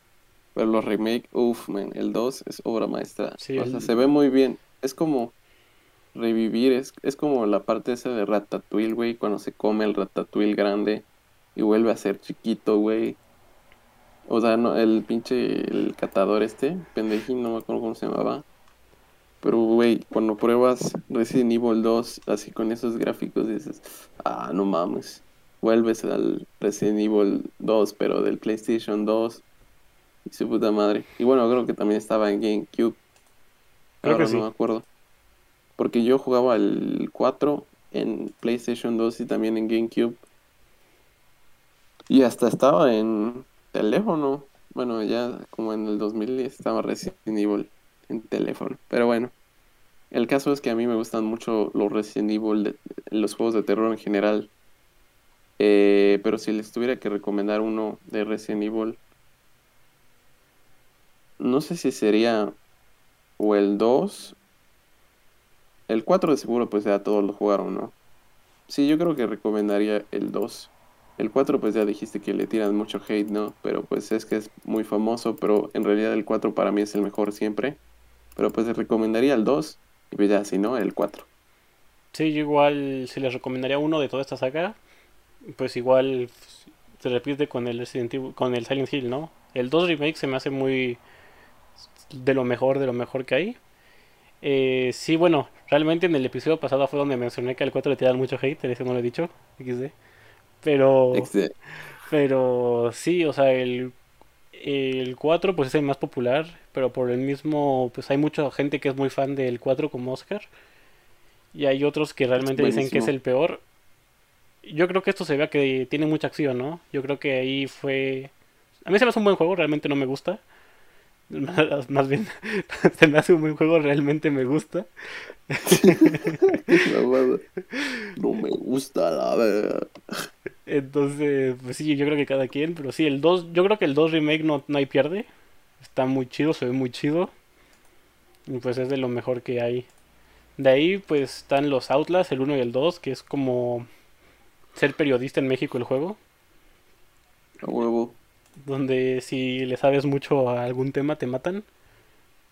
Pero los remake, uff, man, el 2 es obra maestra. o sea, se ve muy bien. Es como revivir, es, es como la parte esa de Ratatouille, güey, cuando se come el Ratatouille grande y vuelve a ser chiquito, güey. O sea, no, el pinche el catador este, pendejín, no me acuerdo cómo se llamaba. Pero, güey, cuando pruebas Resident Evil 2 así con esos gráficos, dices, ah, no mames. Vuelves al Resident Evil 2, pero del PlayStation 2. Y su puta madre. Y bueno, creo que también estaba en GameCube. Creo que no me acuerdo. Porque yo jugaba el 4 en PlayStation 2 y también en GameCube. Y hasta estaba en teléfono. Bueno, ya como en el 2000 estaba Resident Evil en teléfono. Pero bueno, el caso es que a mí me gustan mucho los Resident Evil, los juegos de terror en general. Eh, pero si les tuviera que recomendar uno de Resident Evil, no sé si sería o el 2. El 4 de seguro pues ya todos lo jugaron, ¿no? Sí, yo creo que recomendaría el 2. El 4 pues ya dijiste que le tiran mucho hate, ¿no? Pero pues es que es muy famoso, pero en realidad el 4 para mí es el mejor siempre. Pero pues recomendaría el 2 y pues ya, si no, el 4. Sí, yo igual si les recomendaría uno de toda esta saga, pues igual se repite con el Resident con el Silent Hill, ¿no? El 2 remake se me hace muy de lo mejor, de lo mejor que hay. Eh, sí, bueno, realmente en el episodio pasado fue donde mencioné que al 4 le tiran mucho hate, eso no lo he dicho, XD. Pero. Pero sí, o sea, el, El 4 pues es el más popular, pero por el mismo pues hay mucha gente que es muy fan del 4 como Oscar. Y hay otros que realmente dicen que es el peor. Yo creo que esto se ve que tiene mucha acción, ¿no? Yo creo que ahí fue... A mí se me hace un buen juego, realmente no me gusta. Más bien, (laughs) se me hace un buen juego, realmente me gusta. (laughs) no me gusta la verdad. Entonces, pues sí, yo creo que cada quien, pero sí, el 2, yo creo que el 2 remake no, no hay pierde. Está muy chido, se ve muy chido. Y pues es de lo mejor que hay. De ahí pues están los Outlast, el 1 y el 2, que es como ser periodista en México el juego. A huevo. Donde si le sabes mucho a algún tema te matan.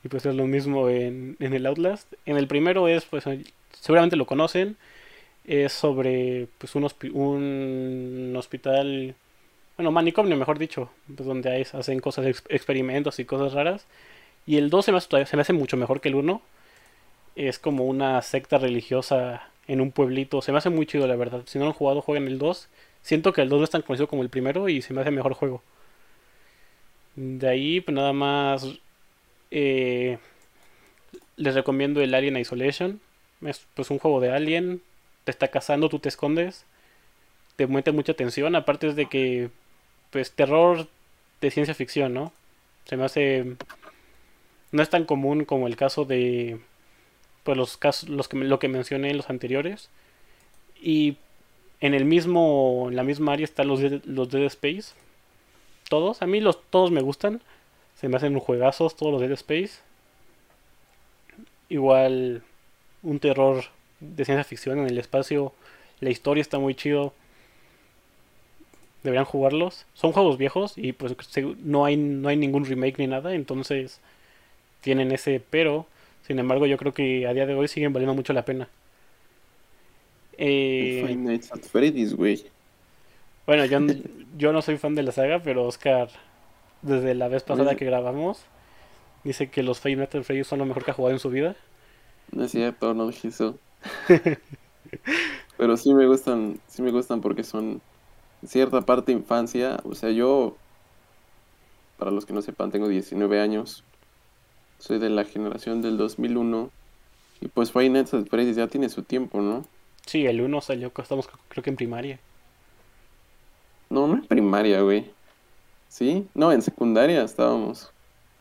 Y pues es lo mismo en, en el Outlast. En el primero es, pues seguramente lo conocen, es sobre pues un, un hospital, bueno, manicomio mejor dicho, pues, donde hay, hacen cosas, experimentos y cosas raras. Y el 2 se me, hace, se me hace mucho mejor que el 1. Es como una secta religiosa en un pueblito. Se me hace muy chido, la verdad. Si no lo han jugado, jueguen el 2. Siento que el 2 no es tan conocido como el primero y se me hace mejor juego. De ahí, pues nada más. Eh, les recomiendo el Alien Isolation. Es pues un juego de Alien te está cazando, tú te escondes, te mete mucha tensión, aparte es de que, pues, terror de ciencia ficción, ¿no? Se me hace... No es tan común como el caso de, pues, los casos, los que, lo que mencioné en los anteriores. Y en el mismo, en la misma área están los, los Dead Space. Todos, a mí los, todos me gustan. Se me hacen juegazos todos los Dead Space. Igual un terror de ciencia ficción en el espacio. La historia está muy chido. Deberían jugarlos. Son juegos viejos y pues no hay, no hay ningún remake ni nada. Entonces tienen ese pero. Sin embargo, yo creo que a día de hoy siguen valiendo mucho la pena. Eh, Nights at Freddy's, güey. Bueno, yo, yo no soy fan de la saga, pero Oscar, desde la vez pasada que grabamos, dice que los Five Nights at Freddy's son lo mejor que ha jugado en su vida. No es cierto, no dije eso. (laughs) Pero sí me gustan, sí me gustan porque son cierta parte infancia. O sea, yo, para los que no sepan, tengo 19 años. Soy de la generación del 2001. Y pues Five Nights at Freddy's ya tiene su tiempo, ¿no? Sí, el 1 salió, estamos creo que en primaria. No, no en primaria, güey. ¿Sí? No, en secundaria estábamos.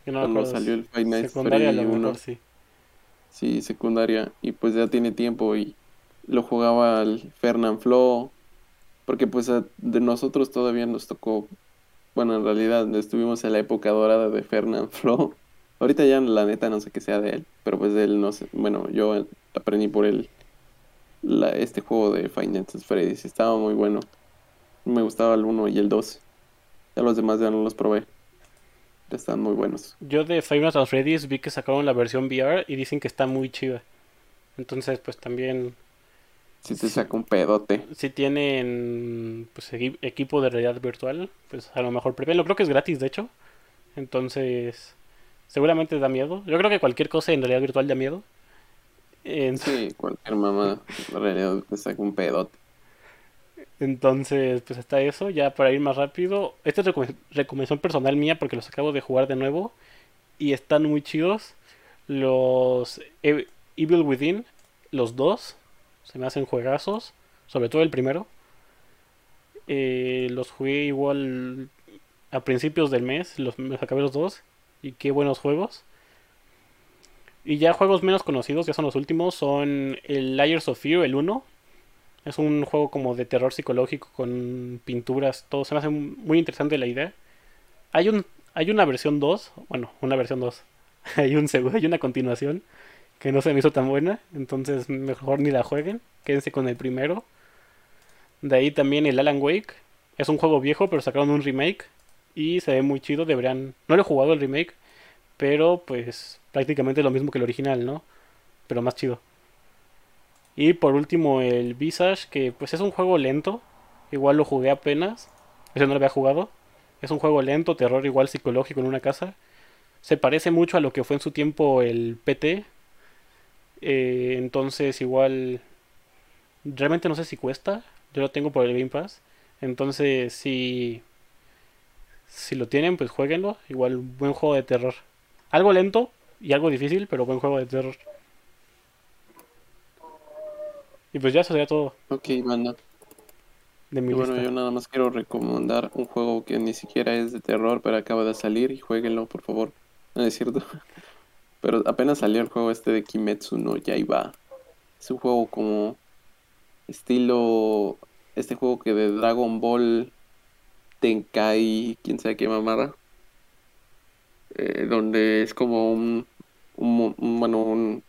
cuando salió el Five Nights at Freddy's 1. Sí. Sí, secundaria. Y pues ya tiene tiempo y lo jugaba al Fernand Flo. Porque pues de nosotros todavía nos tocó. Bueno, en realidad estuvimos en la época dorada de Fernand Flo. (laughs) Ahorita ya la neta no sé qué sea de él. Pero pues de él no sé. Bueno, yo aprendí por él la, este juego de Final Freddy's. Estaba muy bueno. Me gustaba el 1 y el 2. Ya los demás ya no los probé. Están muy buenos. Yo de Five Nights at Freddy's vi que sacaron la versión VR y dicen que está muy chida. Entonces, pues también. Si te saca un pedote. Si tienen pues, equipo de realidad virtual, pues a lo mejor lo Creo que es gratis, de hecho. Entonces, seguramente da miedo. Yo creo que cualquier cosa en realidad virtual da miedo. Sí, cualquier mamá en realidad te saca un pedote. Entonces, pues está eso. Ya para ir más rápido. Esta es recomendación personal mía porque los acabo de jugar de nuevo. Y están muy chidos. Los e-, Evil Within, los dos, se me hacen juegazos. Sobre todo el primero. Eh, los jugué igual a principios del mes. Los, acabé los dos. Y qué buenos juegos. Y ya juegos menos conocidos, ya son los últimos, son el Liars of Fear, el 1, es un juego como de terror psicológico con pinturas, todo. Se me hace muy interesante la idea. Hay un hay una versión 2, bueno, una versión 2. (laughs) hay un hay una continuación que no se me hizo tan buena, entonces mejor ni la jueguen, quédense con el primero. De ahí también el Alan Wake. Es un juego viejo, pero sacaron un remake y se ve muy chido, deberían No lo he jugado el remake, pero pues prácticamente lo mismo que el original, ¿no? Pero más chido. Y por último el Visage, que pues es un juego lento. Igual lo jugué apenas. Ese no lo había jugado. Es un juego lento, terror igual psicológico en una casa. Se parece mucho a lo que fue en su tiempo el PT. Eh, entonces igual... Realmente no sé si cuesta. Yo lo tengo por el Game Pass. Entonces si... Si lo tienen, pues jueguenlo. Igual, buen juego de terror. Algo lento y algo difícil, pero buen juego de terror. Y pues ya eso sería todo Ok, manda. de mi Y bueno, lista. yo nada más quiero recomendar un juego que ni siquiera es de terror, pero acaba de salir y jueguenlo, por favor. No es cierto. (laughs) Pero apenas salió el juego este de Kimetsu no Yaiba. Es un juego como estilo este juego que de Dragon Ball Tenkai, quién sabe qué mamada. eh, donde es como un, un, un- bueno, un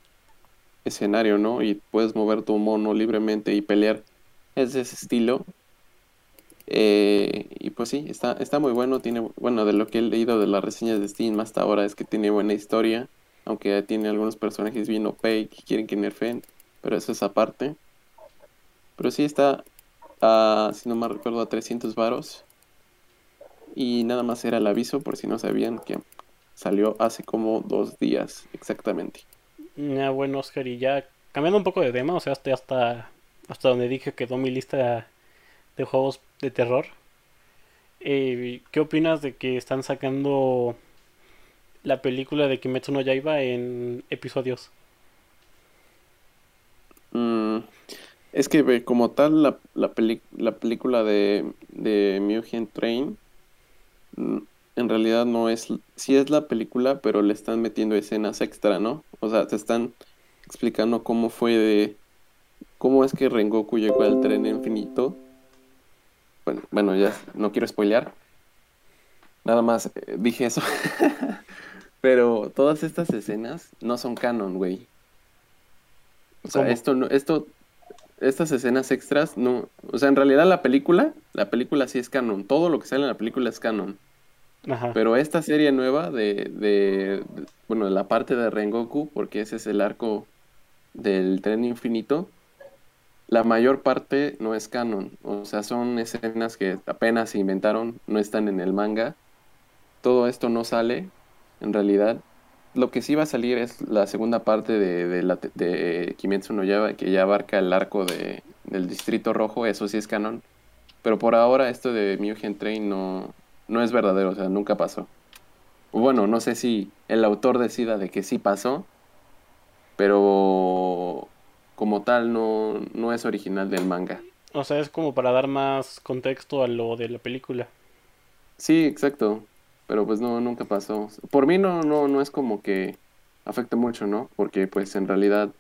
escenario, ¿no? Y puedes mover tu mono libremente y pelear. Es de ese estilo. Eh, y pues sí, está, está muy bueno. Tiene, bueno, de lo que he leído de las reseñas de Steam hasta ahora es que tiene buena historia. Aunque tiene algunos personajes bien OP que quieren que nerfeen. Pero eso es aparte. Pero sí está, a, si no me recuerdo, a 300 varos. Y nada más era el aviso por si no sabían que salió hace como dos días exactamente. Ya, bueno, Oscar, y ya cambiando un poco de tema, o sea, hasta, hasta, hasta donde dije quedó mi lista de juegos de terror. Eh, ¿qué opinas de que están sacando la película de Kimetsu no Yaiba en episodios? Mm, es que como tal la, la, peli- la película de, de Mugen Train mm, en realidad no es, sí es la película, pero le están metiendo escenas extra, ¿no? O sea, te están explicando cómo fue de, cómo es que Rengoku llegó al tren infinito. Bueno, bueno, ya no quiero spoilear. Nada más eh, dije eso. (laughs) Pero todas estas escenas no son canon, güey. O sea, ¿Cómo? esto no, esto, estas escenas extras no, o sea, en realidad la película, la película sí es canon. Todo lo que sale en la película es canon. Ajá. Pero esta serie nueva de, de, de- bueno, la parte de Rengoku, porque ese es el arco del tren infinito, la mayor parte no es canon. O sea, son escenas que apenas se inventaron, no están en el manga. Todo esto no sale, en realidad. Lo que sí va a salir es la segunda parte de, de, la, Kimetsu no Yaiba, que ya abarca el arco de, del Distrito Rojo, eso sí es canon. Pero por ahora esto de Mugen Train no, no es verdadero, o sea, nunca pasó. Bueno, no sé si el autor decida de que sí pasó, pero como tal no, no es original del manga. O sea, es como para dar más contexto a lo de la película. Sí, exacto, pero pues no, nunca pasó. Por mí no, no, no es como que afecte mucho, ¿no? Porque pues en realidad,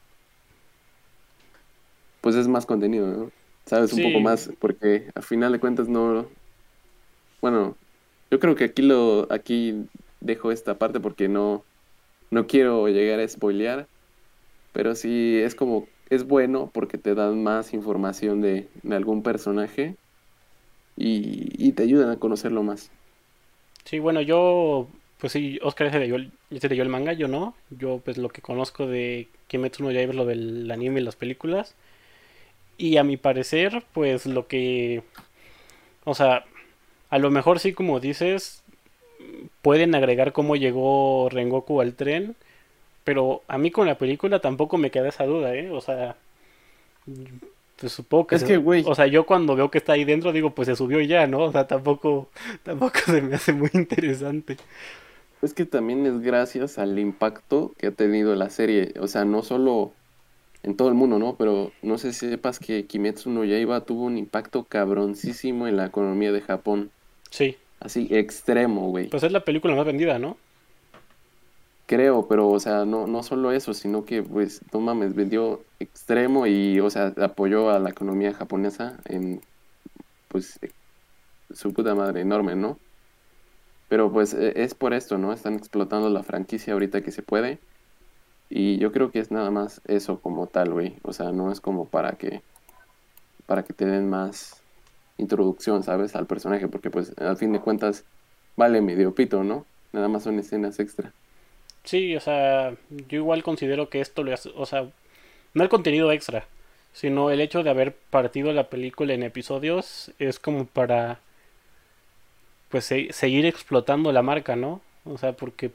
pues es más contenido, ¿no? Sabes un poco más, porque a final de cuentas no... Bueno, yo creo que aquí lo, aquí dejo esta parte porque no, no quiero llegar a spoilear, pero sí es como, es bueno porque te dan más información de, de algún personaje y, te ayudan a conocerlo más. Sí, bueno, yo, pues sí, Oscar se leyó, el- se leyó el manga, yo no. Yo, pues lo que conozco de Kimetsu no Yaiba es lo del anime y las películas. Y a mi parecer, pues lo que, o sea, a lo mejor sí, como dices, pueden agregar cómo llegó Rengoku al tren, pero a mí con la película tampoco me queda esa duda, ¿eh? O sea, pues supongo que Es se- que, güey. o sea, yo cuando veo que está ahí dentro digo, pues se subió y ya, ¿no? O sea, tampoco (laughs) tampoco se me hace muy interesante. Es que también es gracias al impacto que ha tenido la serie, o sea, no solo en todo el mundo, ¿no? Pero no sé si sepas que Kimetsu no Yaiba tuvo un impacto cabroncísimo en la economía de Japón, Sí, así extremo, güey. pues es la película más vendida, ¿no? Creo, pero, o sea, no, no solo eso, sino que, pues, no mames, vendió extremo y, o sea, apoyó a la economía japonesa en, pues, su puta madre enorme, ¿no? Pero, pues, eh, es por esto, ¿no? Están explotando la franquicia ahorita que se puede. Y yo creo que es nada más eso como tal, güey. O sea, no es como para que, para que te den más introducción, ¿sabes? Al personaje, porque, pues, al fin de cuentas, vale medio pito, ¿no? Nada más son escenas extra. Sí, o sea, yo igual considero que esto le hace, o sea, no el contenido extra, sino el hecho de haber partido la película en episodios es como para pues se- seguir explotando la marca, ¿no? O sea, porque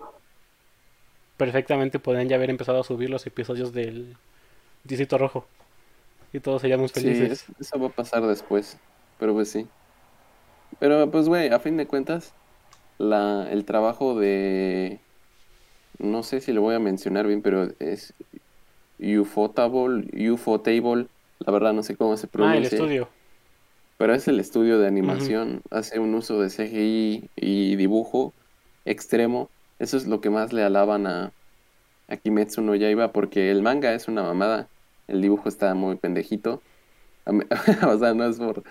perfectamente podrían ya haber empezado a subir los episodios del Distrito Rojo y todos seríamos Sí, felices. es- eso va a pasar después, pero pues sí. Pero pues, güey, a fin de cuentas, la, el trabajo de, no sé si lo voy a mencionar bien, pero es Ufotable, Ufotable, la verdad no sé cómo se pronuncia. Ah, el estudio. Pero es el estudio de animación, hace un uso de CGI y dibujo extremo. Eso es lo que más le alaban a, a Kimetsu no Yaiba, porque el manga es una mamada, el dibujo está muy pendejito. (laughs) o sea, no es por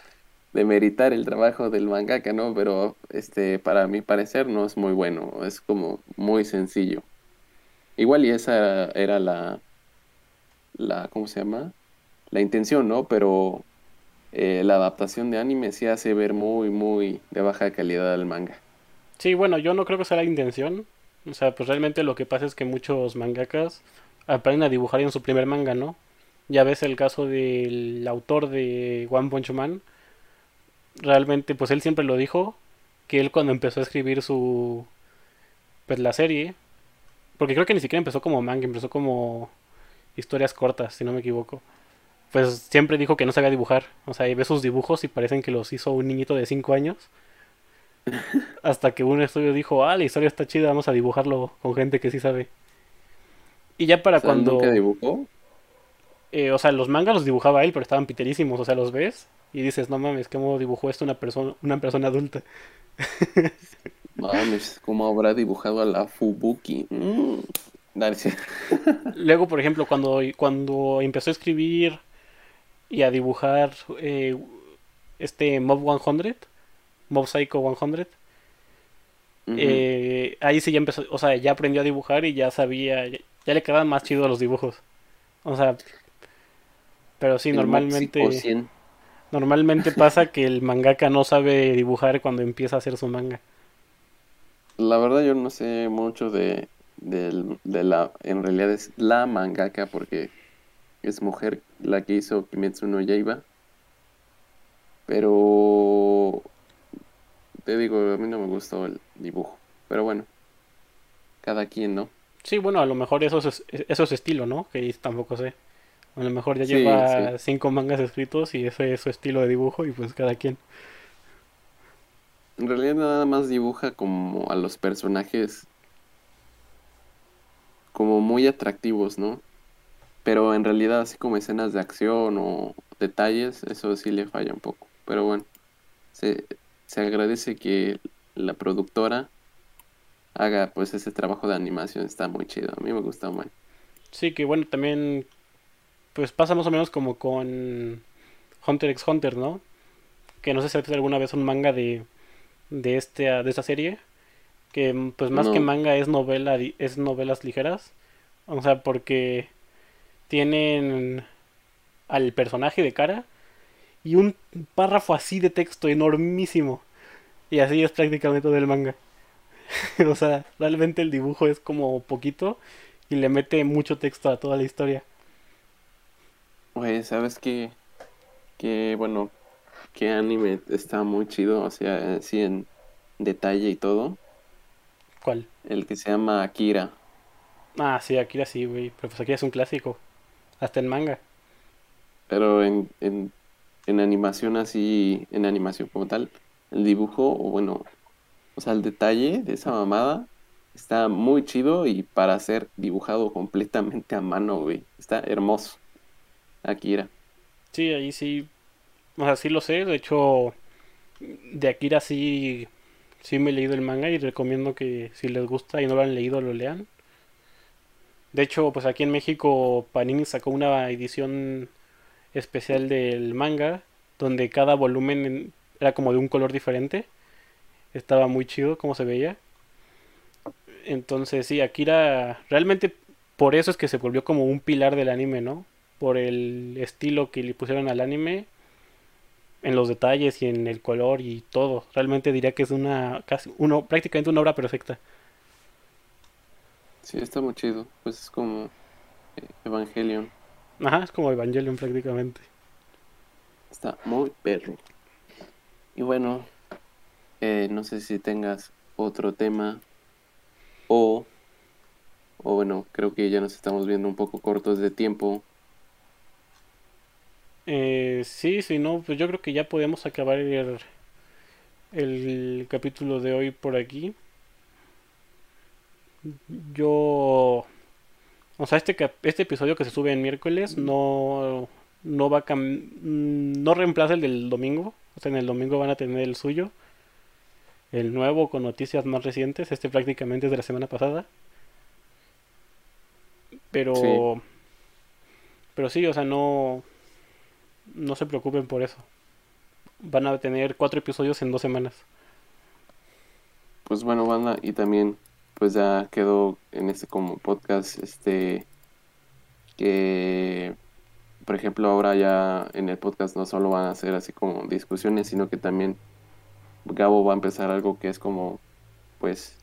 demeritar el trabajo del mangaka, ¿no? Pero este, para mi parecer no es muy bueno, es como muy sencillo. Igual y esa era la, la, ¿cómo se llama? La intención, ¿no? Pero eh, la adaptación de anime sí hace ver muy, muy de baja calidad al manga. Sí, bueno, yo no creo que sea la intención. O sea, pues realmente lo que pasa es que muchos mangakas aprenden a dibujar en su primer manga, ¿no? Ya ves el caso del autor de One Punch Man. Realmente, pues él siempre lo dijo, que él cuando empezó a escribir su... Pues la serie, porque creo que ni siquiera empezó como manga, empezó como historias cortas, si no me equivoco. Pues siempre dijo que no sabía dibujar. O sea, y ve sus dibujos y parecen que los hizo un niñito de 5 años. (laughs) Hasta que un estudio dijo, ah, la historia está chida, vamos a dibujarlo con gente que sí sabe. Y ya para cuando... ¿Nunca dibujó? Eh, o sea, los mangas los dibujaba él, pero estaban piterísimos. O sea, los ves y dices, no mames, ¿cómo dibujó esto una persona, una persona adulta? (laughs) Mames, ¿cómo habrá dibujado a la Fubuki? Mm, (laughs) Luego, por ejemplo, cuando, cuando empezó a escribir y a dibujar eh, este Mob 100, Mob Psycho 100, eh, ahí sí ya empezó, o sea, ya aprendió a dibujar y ya sabía, ya, le quedaban más chidos los dibujos. O sea, pero sí, normalmente... Normalmente (laughs) pasa que el mangaka no sabe dibujar cuando empieza a hacer su manga. La verdad yo no sé mucho de, de, la... En realidad es la mangaka porque es mujer la que hizo Kimetsu no Yaiba. Pero... Te digo, a mí no me gustó el dibujo. Pero bueno, cada quien, ¿no? Sí, bueno, a lo mejor eso es, eso es estilo, ¿no? Que tampoco sé. A lo mejor ya lleva cinco mangas escritos y ese es su estilo de dibujo y pues cada quien. En realidad nada más dibuja como a los personajes como muy atractivos, ¿no? Pero en realidad así como escenas de acción o detalles, eso sí le falla un poco. Pero bueno, se, se agradece que la productora haga pues ese trabajo de animación, está muy chido, a mí me gusta mucho. Sí, que bueno, también pues pasa más o menos como con Hunter x Hunter, ¿no? Que no sé si has alguna vez un manga de de, este, de esta serie. Que pues más que manga es novela, es novelas ligeras. O sea, porque tienen al personaje de cara y un párrafo así de texto enormísimo. Y así es prácticamente todo el manga. (laughs) o sea, realmente el dibujo es como poquito y le mete mucho texto a toda la historia. Oye, ¿sabes qué? Que bueno, qué anime está muy chido, o sea, así en detalle y todo. ¿Cuál? El que se llama Akira. Ah, sí, Akira sí, güey. Pero pues Akira es un clásico. Hasta en manga. Pero en, en, en animación así, en animación como tal, el dibujo, o bueno, o sea, el detalle de esa mamada está muy chido y para ser dibujado completamente a mano, güey. Está hermoso. Akira. Sí, ahí sí o sea, sí lo sé. De hecho, de Akira sí, sí me he leído el manga y recomiendo que si les gusta y no lo han leído, lo lean. De hecho, pues aquí en México Panini sacó una edición especial del manga donde cada volumen era como de un color diferente. Estaba muy chido como se veía. Entonces, sí, Akira realmente por eso es que se volvió como un pilar del anime, ¿no? Por el estilo que le pusieron al anime en los detalles y en el color y todo. Realmente diría que es una casi uno prácticamente una obra perfecta. Sí, está muy chido. Pues es como eh, Evangelion. Ajá, es como Evangelion prácticamente. Está muy perro. Y bueno, eh, no sé si tengas otro tema o, o bueno, creo que ya nos estamos viendo un poco cortos de tiempo. Eh, sí, sí, no, pues yo creo que ya podemos acabar el, el capítulo de hoy por aquí. Yo... O sea, este, este episodio que se sube en miércoles no, no va a no reemplaza el del domingo. O sea, en el domingo van a tener el suyo. El nuevo con noticias más recientes. Este prácticamente es de la semana pasada. Pero... Pero sí, o sea, no... No se preocupen por eso. Van a tener cuatro episodios en dos semanas. Pues bueno, banda, y también pues ya quedó en este como podcast este que por ejemplo ahora ya en el podcast no solo van a ser así como discusiones sino que también Gabo va a empezar algo que es como pues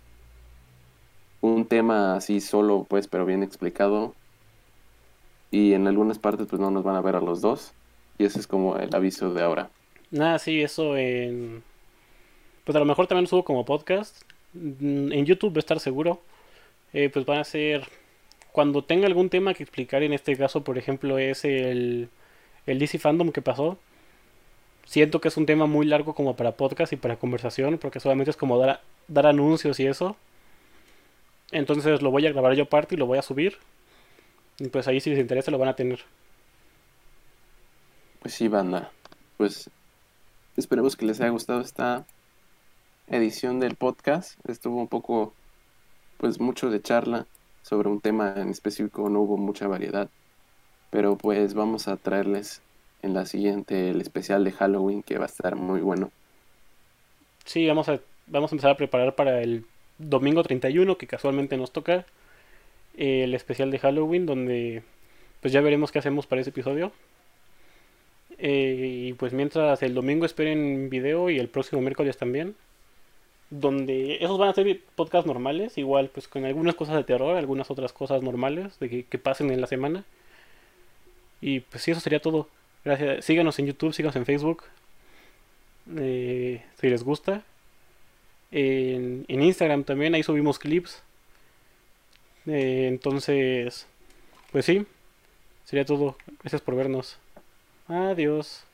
un tema así solo pues pero bien explicado y en algunas partes pues no nos van a ver a los dos y ese es como el aviso de ahora nada sí eso en pues a lo mejor también subo como podcast Mm, en YouTube va a estar seguro. Eh, pues van a ser cuando tenga algún tema que explicar, en este caso, por ejemplo, es el, el DC Fandom que pasó. Siento que es un tema muy largo como para podcast y para conversación, porque solamente es como dar, dar anuncios y eso. Entonces lo voy a grabar yo aparte y lo voy a subir. Y pues ahí si les interesa lo van a tener. Pues sí, banda. Pues esperemos que les haya gustado esta edición del podcast. Estuvo un poco, pues mucho de charla sobre un tema en específico, no hubo mucha variedad. Pero pues vamos a traerles en la siguiente el especial de Halloween que va a estar muy bueno. Sí, vamos a, vamos a empezar a preparar para el domingo 31 que casualmente nos toca el especial de Halloween donde pues ya veremos qué hacemos para ese episodio. Eh, y pues mientras el domingo esperen video y el próximo miércoles también donde esos van a ser podcasts normales, igual pues con algunas cosas de terror, algunas otras cosas normales de que, pasen en la semana. Y pues sí, eso sería todo. Gracias. Síganos en YouTube, síganos en Facebook. Eh, si les gusta. En, Instagram también, ahí subimos clips. Eh, entonces, pues sí, sería todo. Gracias por vernos. Adiós.